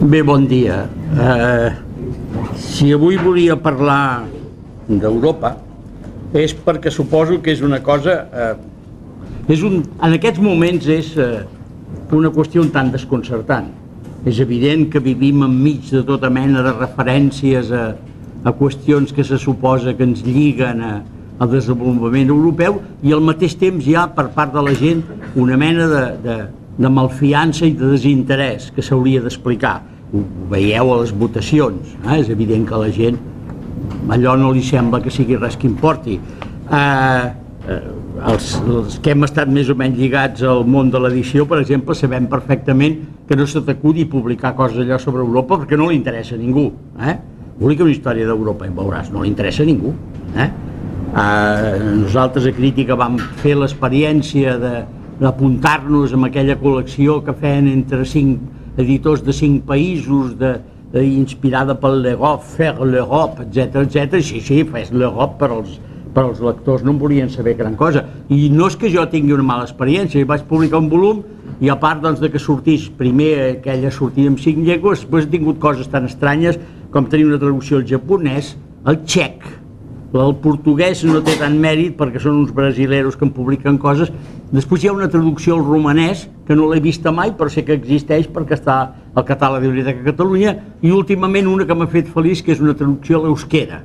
Bé, bon dia. Uh, si avui volia parlar d'Europa és perquè suposo que és una cosa... Uh, és un, en aquests moments és uh, una qüestió un tant desconcertant. És evident que vivim enmig de tota mena de referències a, a qüestions que se suposa que ens lliguen a, al desenvolupament europeu i al mateix temps hi ha per part de la gent una mena de, de, de malfiança i de desinterès que s'hauria d'explicar. Ho veieu a les votacions, eh? és evident que la gent allò no li sembla que sigui res que importi. Eh, eh, els, els que hem estat més o menys lligats al món de l'edició, per exemple, sabem perfectament que no se t'acudi publicar coses allò sobre Europa perquè no li interessa a ningú. Eh? Publica una història d'Europa i veuràs, no li interessa a ningú. Eh? Eh, nosaltres a Crítica vam fer l'experiència d'apuntar-nos en aquella col·lecció que feien entre cinc editors de cinc països, de, de, inspirada pel l'Europe, fer l'Europe, etc etc. Sí, sí, fes l'Europe per als, per als lectors no en volien saber gran cosa. I no és que jo tingui una mala experiència, vaig publicar un volum i a part doncs, de que sortís primer aquella sortida en cinc llengües, després he tingut coses tan estranyes com tenir una traducció al japonès, al txec, el portuguès no té tant mèrit perquè són uns brasileros que en publiquen coses. Després hi ha una traducció al romanès que no l'he vista mai però sé que existeix perquè està al català de Biblioteca de Catalunya i últimament una que m'ha fet feliç que és una traducció a l'eusquera.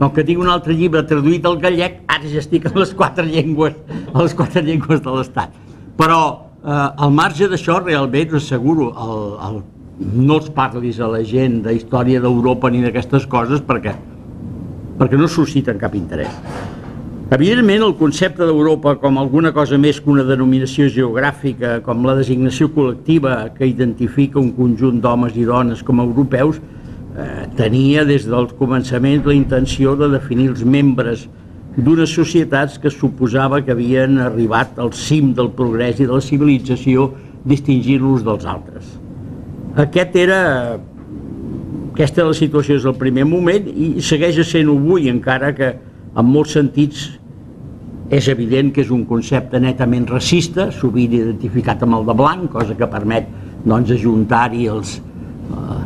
Com que tinc un altre llibre traduït al gallec, ara ja estic a les quatre llengües, a les quatre llengües de l'Estat. Però eh, al marge d'això, realment, us asseguro, el, el, no els parlis a la gent de història d'Europa ni d'aquestes coses perquè perquè no susciten cap interès. Evidentment, el concepte d'Europa com alguna cosa més que una denominació geogràfica, com la designació col·lectiva que identifica un conjunt d'homes i dones com a europeus, eh, tenia des del començament la intenció de definir els membres d'unes societats que suposava que havien arribat al cim del progrés i de la civilització distingint-los dels altres. Aquest era aquesta és la situació des del primer moment i segueix sent avui, encara que en molts sentits és evident que és un concepte netament racista, sovint identificat amb el de blanc, cosa que permet doncs, ajuntar-hi els, eh,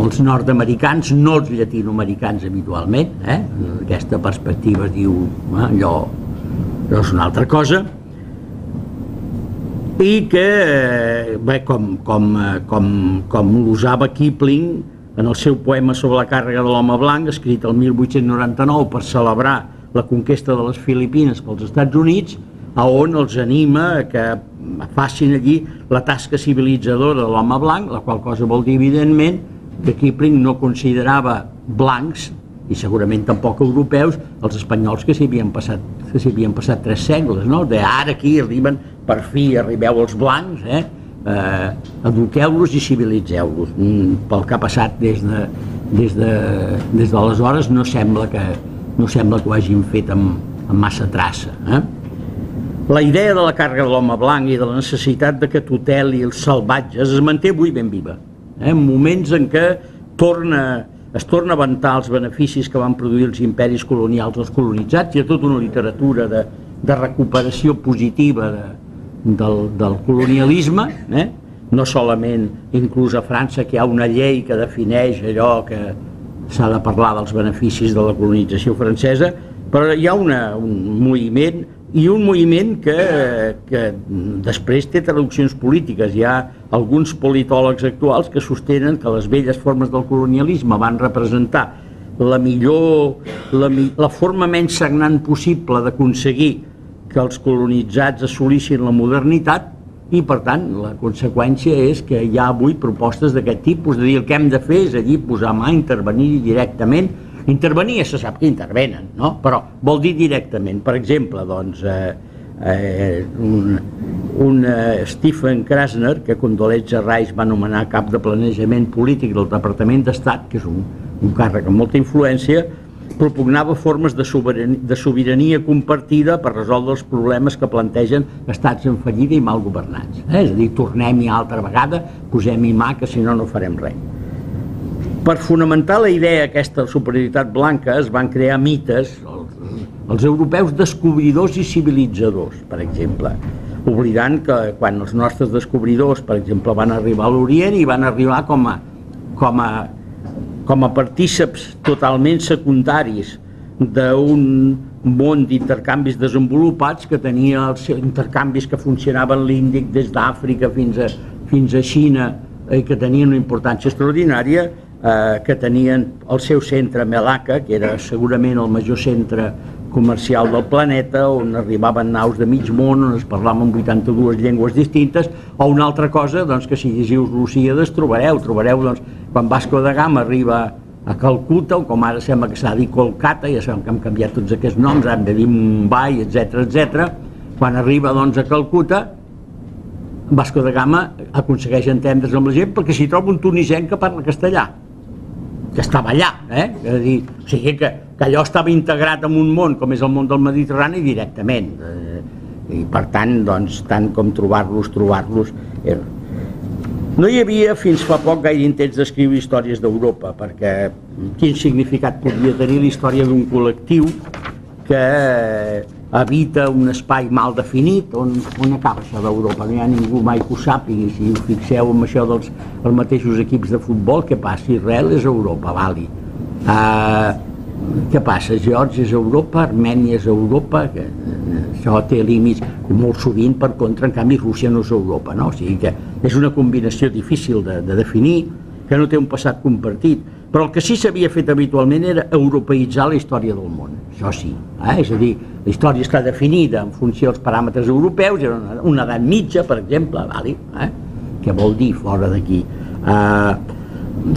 els nord-americans, no els llatinoamericans habitualment, eh? aquesta perspectiva es diu eh, allò, allò és una altra cosa, i que, eh, bé, com, com, eh, com, com l'usava Kipling, en el seu poema sobre la càrrega de l'home blanc, escrit el 1899 per celebrar la conquesta de les Filipines pels Estats Units, a on els anima que facin allí la tasca civilitzadora de l'home blanc, la qual cosa vol dir, evidentment, que Kipling no considerava blancs, i segurament tampoc europeus, els espanyols que s'hi havien passat que s'hi havien passat tres segles, no? De ara aquí arriben, per fi arribeu els blancs, eh? Eh, eduqueu-los i civilitzeu-los. Mm, pel que ha passat des de, des de, des d'aleshores no sembla que no sembla que ho hagin fet amb, amb massa traça. Eh? La idea de la càrrega de l'home blanc i de la necessitat de que tuteli els salvatges es manté avui ben viva. Eh? En moments en què torna, es torna a aventar els beneficis que van produir els imperis colonials als colonitzats, hi ha tota una literatura de, de recuperació positiva de, del, del colonialisme, eh? no solament inclús a França que hi ha una llei que defineix allò que s'ha de parlar dels beneficis de la colonització francesa, però hi ha una, un moviment i un moviment que, que després té traduccions polítiques. Hi ha alguns politòlegs actuals que sostenen que les velles formes del colonialisme van representar la millor, la, la forma menys sagnant possible d'aconseguir que els colonitzats assolissin la modernitat i per tant la conseqüència és que hi ha avui propostes d'aquest tipus, de dir el que hem de fer és allí posar mà, intervenir directament intervenir se sap que intervenen no? però vol dir directament per exemple doncs eh, eh, un, un eh, Stephen Krasner que Condoleezza Rice va nomenar cap de planejament polític del Departament d'Estat que és un, un càrrec amb molta influència propugnava formes de sobirania, de sobirania compartida per resoldre els problemes que plantegen estats en fallida i mal governats. Eh? És a dir, tornem-hi altra vegada, posem-hi mà, que si no, no farem res. Per fonamentar la idea aquesta superioritat blanca es van crear mites, els, els europeus descobridors i civilitzadors, per exemple. oblidant que quan els nostres descobridors, per exemple, van arribar a l'Orient i van arribar com a, com a, com a partíceps totalment secundaris d'un món d'intercanvis desenvolupats que tenia els intercanvis que funcionaven l'Índic des d'Àfrica fins, a, fins a Xina i que tenien una importància extraordinària eh, que tenien el seu centre Melaka, que era segurament el major centre comercial del planeta, on arribaven naus de mig món, on es parlaven 82 llengües distintes, o una altra cosa, doncs, que si llegiu Lucíades trobareu, trobareu, doncs, quan Vasco da Gama arriba a Calcuta, o com ara sembla que s'ha dit Kolkata, ja sabem que han canviat tots aquests noms, han de dir Mumbai, etc etc. quan arriba doncs, a Calcuta, Vasco da Gama aconsegueix entendre's amb la gent perquè s'hi troba un tunisenc que parla castellà que estava allà, eh? És a dir, o sigui que, que allò estava integrat en un món com és el món del Mediterrani directament. Eh, I per tant, doncs, tant com trobar-los, trobar-los... Eh. No hi havia fins fa poc gaire intents d'escriure històries d'Europa, perquè quin significat podia tenir la història d'un col·lectiu que habita un espai mal definit on, on acaba això d'Europa, no hi ha ningú mai que ho sàpigui, si us fixeu en això dels els mateixos equips de futbol, què passa? Israel és Europa, vali. Uh, què passa? Geòrgia és Europa, Armènia és Europa, que, uh, això té límits molt sovint, per contra, en canvi, Rússia no és Europa, no? O sigui que és una combinació difícil de, de definir, que no té un passat compartit, però el que sí s'havia fet habitualment era europeïtzar la història del món, això sí, eh? és a dir, la història està definida en funció dels paràmetres europeus, era una, una edat mitja, per exemple, vale? eh? què vol dir fora d'aquí? Eh,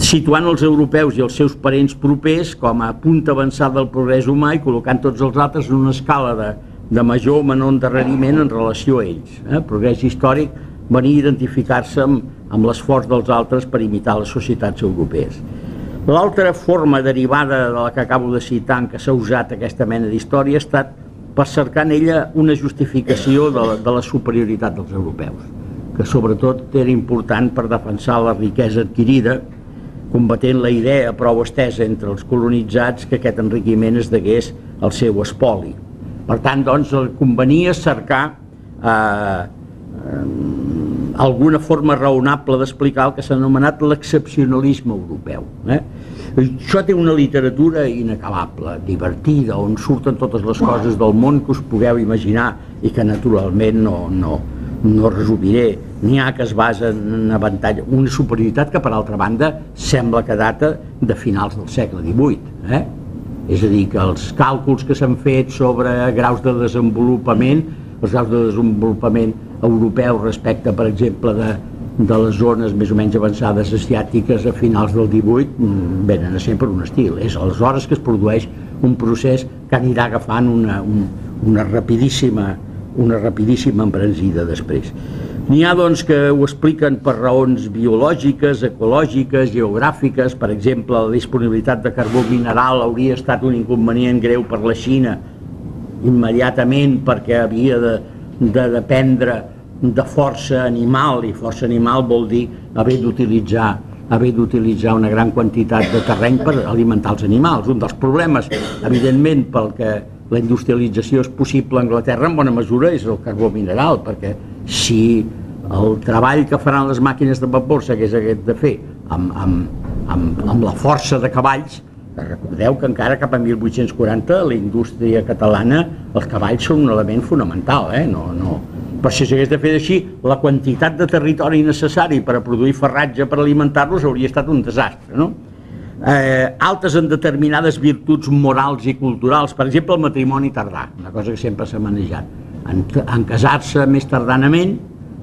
situant els europeus i els seus parents propers com a punt avançat del progrés humà i col·locant tots els altres en una escala de, de major o menor endarreriment en relació a ells. Eh? Progrés històric venir a identificar-se amb, amb l'esforç dels altres per imitar les societats europees. L'altra forma derivada de la que acabo de citar en què s'ha usat aquesta mena d'història ha estat per cercar en ella una justificació de la, de la superioritat dels europeus, que sobretot era important per defensar la riquesa adquirida, combatent la idea prou estesa entre els colonitzats que aquest enriquiment es degués al seu espoli. Per tant, doncs, convenia cercar eh, eh, alguna forma raonable d'explicar el que s'ha anomenat l'excepcionalisme europeu. Eh? Això té una literatura inacabable, divertida, on surten totes les coses del món que us pugueu imaginar i que naturalment no, no, no resumiré. N'hi ha que es basa en avantatge, una superioritat que per altra banda sembla que data de finals del segle XVIII. Eh? És a dir, que els càlculs que s'han fet sobre graus de desenvolupament, els graus de desenvolupament europeu respecte, per exemple, de, de les zones més o menys avançades asiàtiques a finals del 18 mm, venen a ser per un estil. És aleshores que es produeix un procés que anirà agafant una, un, una rapidíssima una rapidíssima embranzida després. N'hi ha doncs que ho expliquen per raons biològiques, ecològiques, geogràfiques, per exemple, la disponibilitat de carbó mineral hauria estat un inconvenient greu per la Xina immediatament perquè havia de, de dependre de força animal, i força animal vol dir haver d'utilitzar haver d'utilitzar una gran quantitat de terreny per alimentar els animals. Un dels problemes, evidentment, pel que la industrialització és possible a Anglaterra en bona mesura és el carbó mineral, perquè si el treball que faran les màquines de vapor s'hagués hagut de fer amb, amb, amb, amb la força de cavalls, recordeu que encara cap a 1840 la indústria catalana els cavalls són un element fonamental, eh? no, no, però si s'hagués de fer així, la quantitat de territori necessari per a produir ferratge per alimentar-los hauria estat un desastre. No? Eh, altes en determinades virtuts morals i culturals, per exemple el matrimoni tardà, una cosa que sempre s'ha manejat. En, en casar-se més tardanament,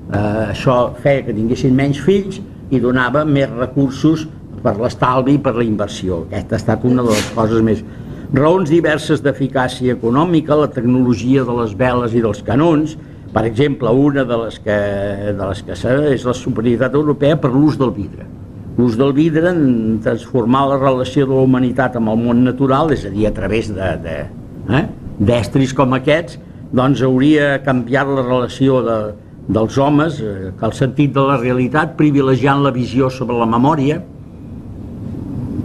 eh, això feia que tinguessin menys fills i donava més recursos per l'estalvi i per la inversió. Aquesta ha estat una de les coses més... Raons diverses d'eficàcia econòmica, la tecnologia de les veles i dels canons, per exemple, una de les que, de les que és la superioritat europea per l'ús del vidre. L'ús del vidre en transformar la relació de la humanitat amb el món natural, és a dir, a través de, de, eh, com aquests, doncs hauria canviat la relació de, dels homes, eh, el sentit de la realitat, privilegiant la visió sobre la memòria,